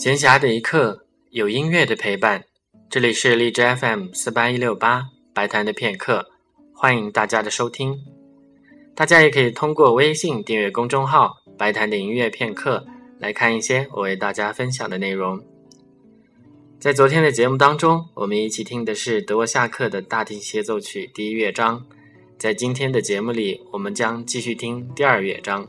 闲暇的一刻，有音乐的陪伴。这里是荔枝 FM 四八一六八白谈的片刻，欢迎大家的收听。大家也可以通过微信订阅公众号“白谈的音乐片刻”来看一些我为大家分享的内容。在昨天的节目当中，我们一起听的是德沃夏克的大提琴协奏曲第一乐章。在今天的节目里，我们将继续听第二乐章。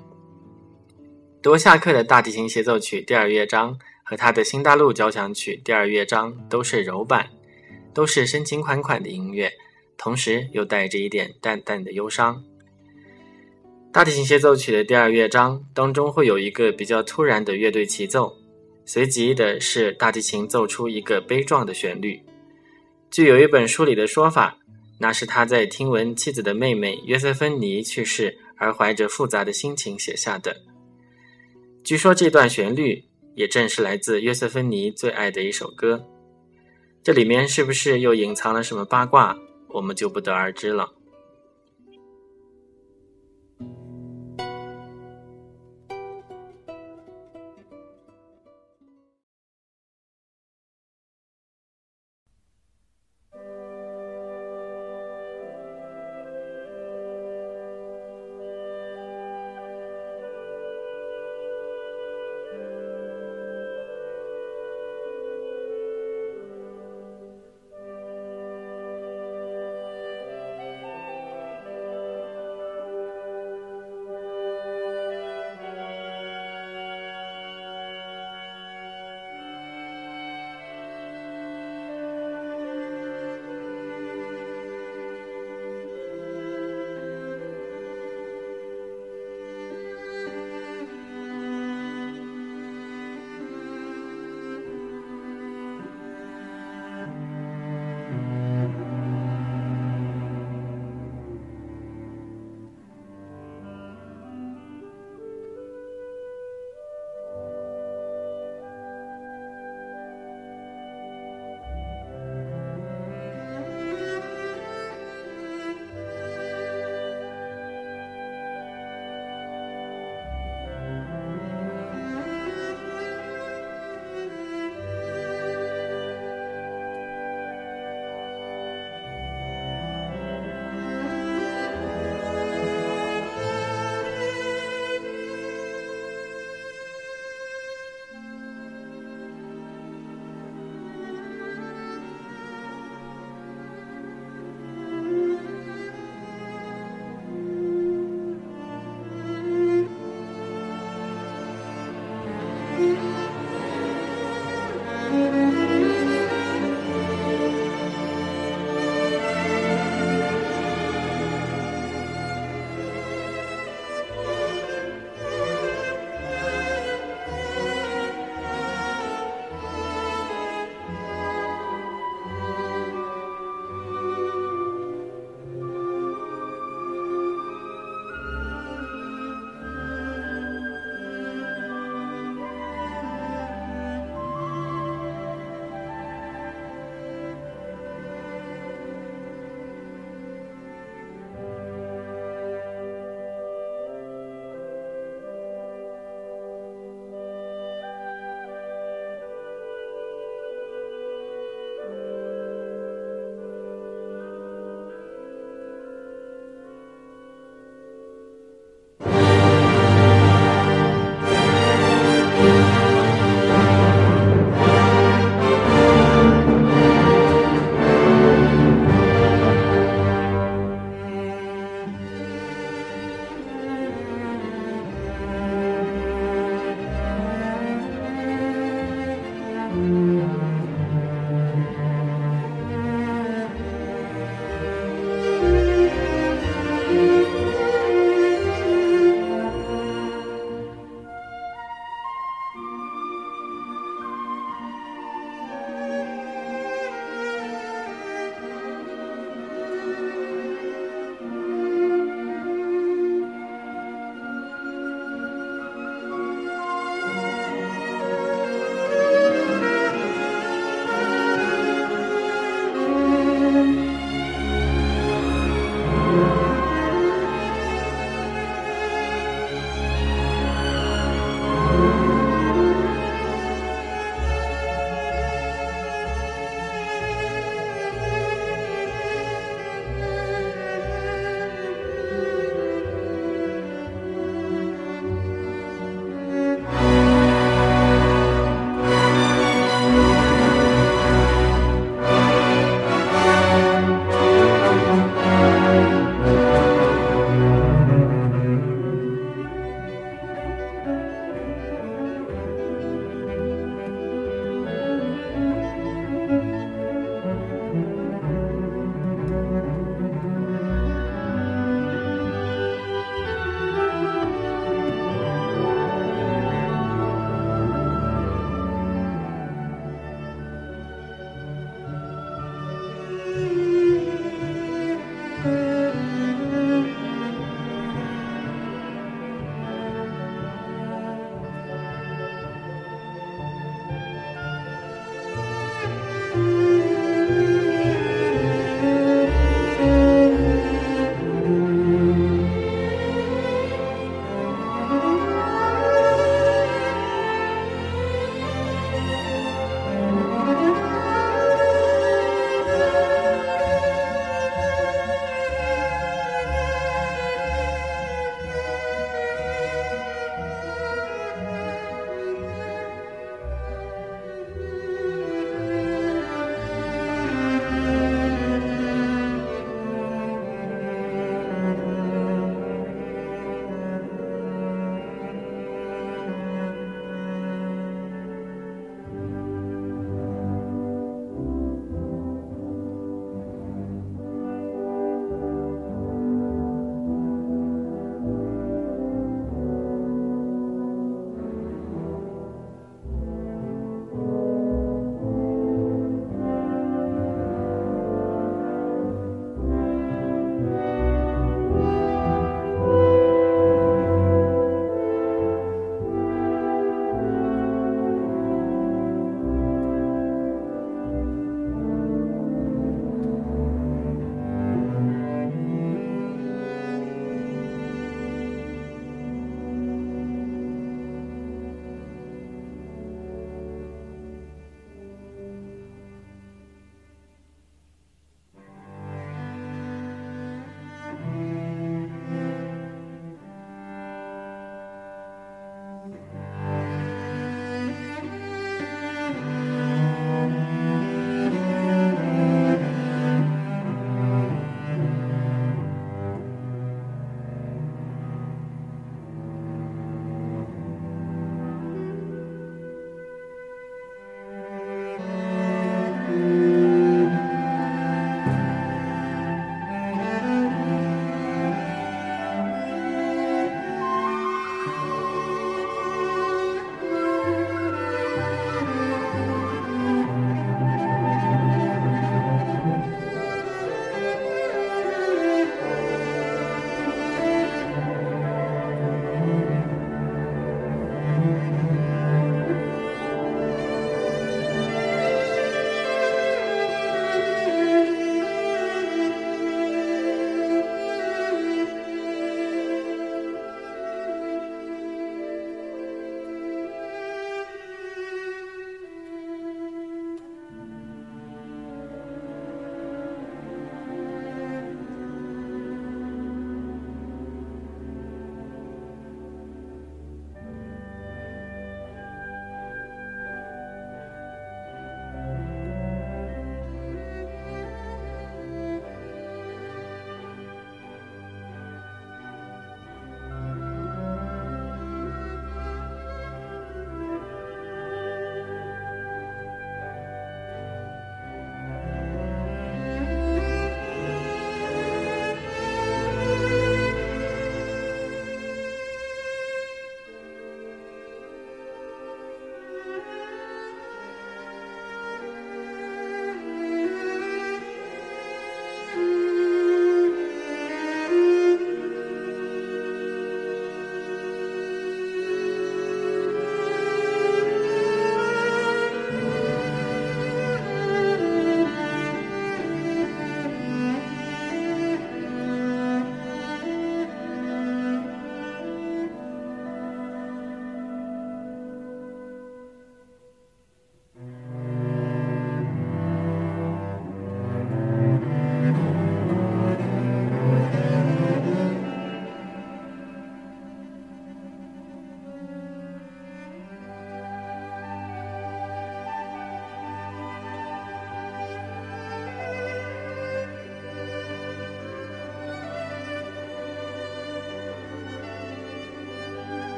德沃夏克的大提琴协奏曲第二乐章。和他的新大陆交响曲第二乐章都是柔板，都是深情款款的音乐，同时又带着一点淡淡的忧伤。大提琴协奏曲的第二乐章当中会有一个比较突然的乐队齐奏，随即的是大提琴奏出一个悲壮的旋律。据有一本书里的说法，那是他在听闻妻子的妹妹约瑟芬妮去世而怀着复杂的心情写下的。据说这段旋律。也正是来自约瑟芬妮最爱的一首歌，这里面是不是又隐藏了什么八卦，我们就不得而知了。